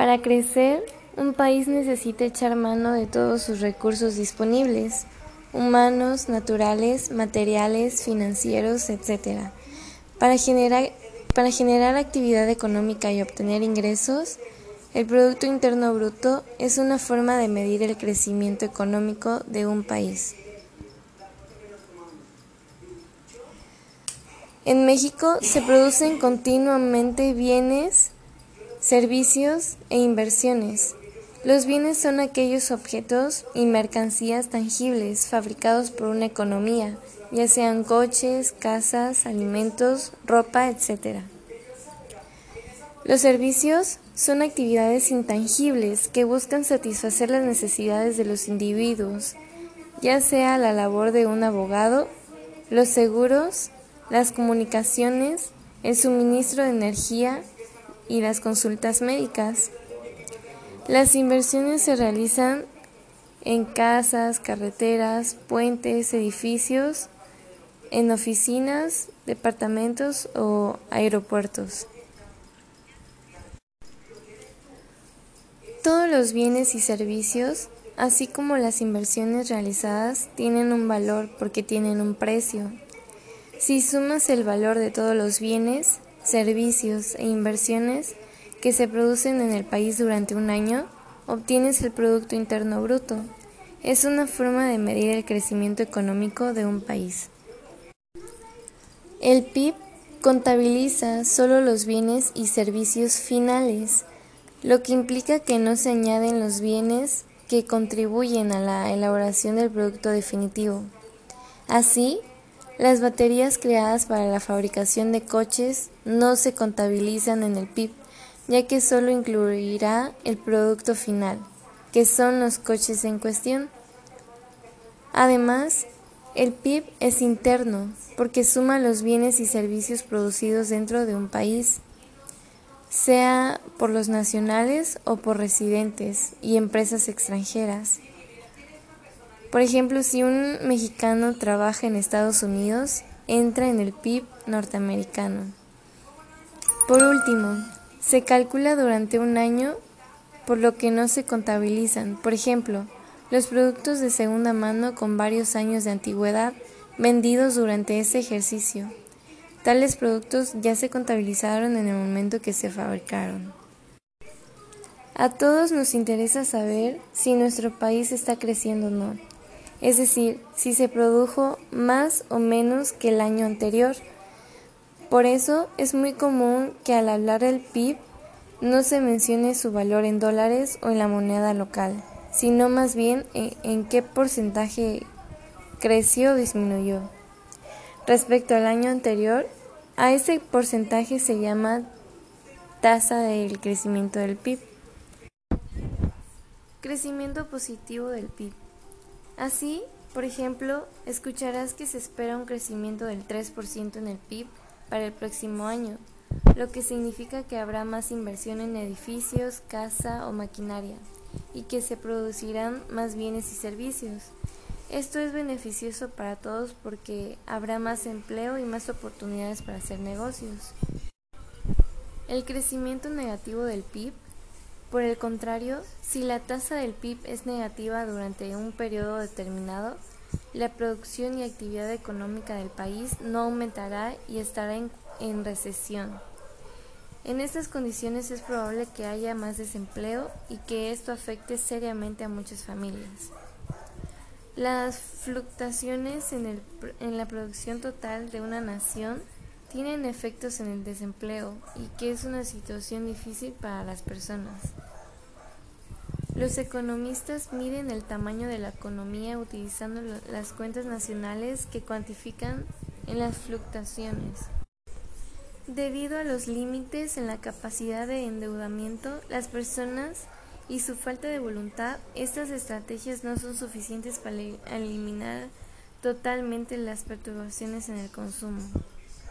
Para crecer, un país necesita echar mano de todos sus recursos disponibles, humanos, naturales, materiales, financieros, etc. Para generar, para generar actividad económica y obtener ingresos, el Producto Interno Bruto es una forma de medir el crecimiento económico de un país. En México se producen continuamente bienes, servicios e inversiones. Los bienes son aquellos objetos y mercancías tangibles fabricados por una economía, ya sean coches, casas, alimentos, ropa, etc. Los servicios son actividades intangibles que buscan satisfacer las necesidades de los individuos, ya sea la labor de un abogado, los seguros, las comunicaciones, el suministro de energía y las consultas médicas. Las inversiones se realizan en casas, carreteras, puentes, edificios, en oficinas, departamentos o aeropuertos. Todos los bienes y servicios, así como las inversiones realizadas, tienen un valor porque tienen un precio. Si sumas el valor de todos los bienes, servicios e inversiones que se producen en el país durante un año, obtienes el Producto Interno Bruto. Es una forma de medir el crecimiento económico de un país. El PIB contabiliza solo los bienes y servicios finales, lo que implica que no se añaden los bienes que contribuyen a la elaboración del producto definitivo. Así, las baterías creadas para la fabricación de coches no se contabilizan en el PIB, ya que solo incluirá el producto final, que son los coches en cuestión. Además, el PIB es interno, porque suma los bienes y servicios producidos dentro de un país sea por los nacionales o por residentes y empresas extranjeras. Por ejemplo, si un mexicano trabaja en Estados Unidos, entra en el PIB norteamericano. Por último, se calcula durante un año por lo que no se contabilizan. Por ejemplo, los productos de segunda mano con varios años de antigüedad vendidos durante ese ejercicio. Tales productos ya se contabilizaron en el momento que se fabricaron. A todos nos interesa saber si nuestro país está creciendo o no, es decir, si se produjo más o menos que el año anterior. Por eso es muy común que al hablar del PIB no se mencione su valor en dólares o en la moneda local, sino más bien en, qué porcentaje creció o disminuyó. Respecto al año anterior, a ese porcentaje se llama tasa del crecimiento del PIB. Crecimiento positivo del PIB. Así, por ejemplo, escucharás que se espera un crecimiento del 3% en el PIB para el próximo año, lo que significa que habrá más inversión en edificios, casa o maquinaria, y que se producirán más bienes y servicios. Esto es beneficioso para todos porque habrá más empleo y más oportunidades para hacer negocios. El crecimiento negativo del PIB, por el contrario, si la tasa del PIB es negativa durante un periodo determinado, la producción y actividad económica del país no aumentará y estará en, en recesión. En estas condiciones es probable que haya más desempleo y que esto afecte seriamente a muchas familias. Las fluctuaciones en, el, en, la producción total de una nación tienen efectos en el desempleo y que es una situación difícil para las personas. Los economistas miden el tamaño de la economía utilizando las cuentas nacionales que cuantifican en las fluctuaciones. Debido a los límites en la capacidad de endeudamiento, las personas y su falta de voluntad, estas estrategias no son suficientes para eliminar totalmente las perturbaciones en el consumo.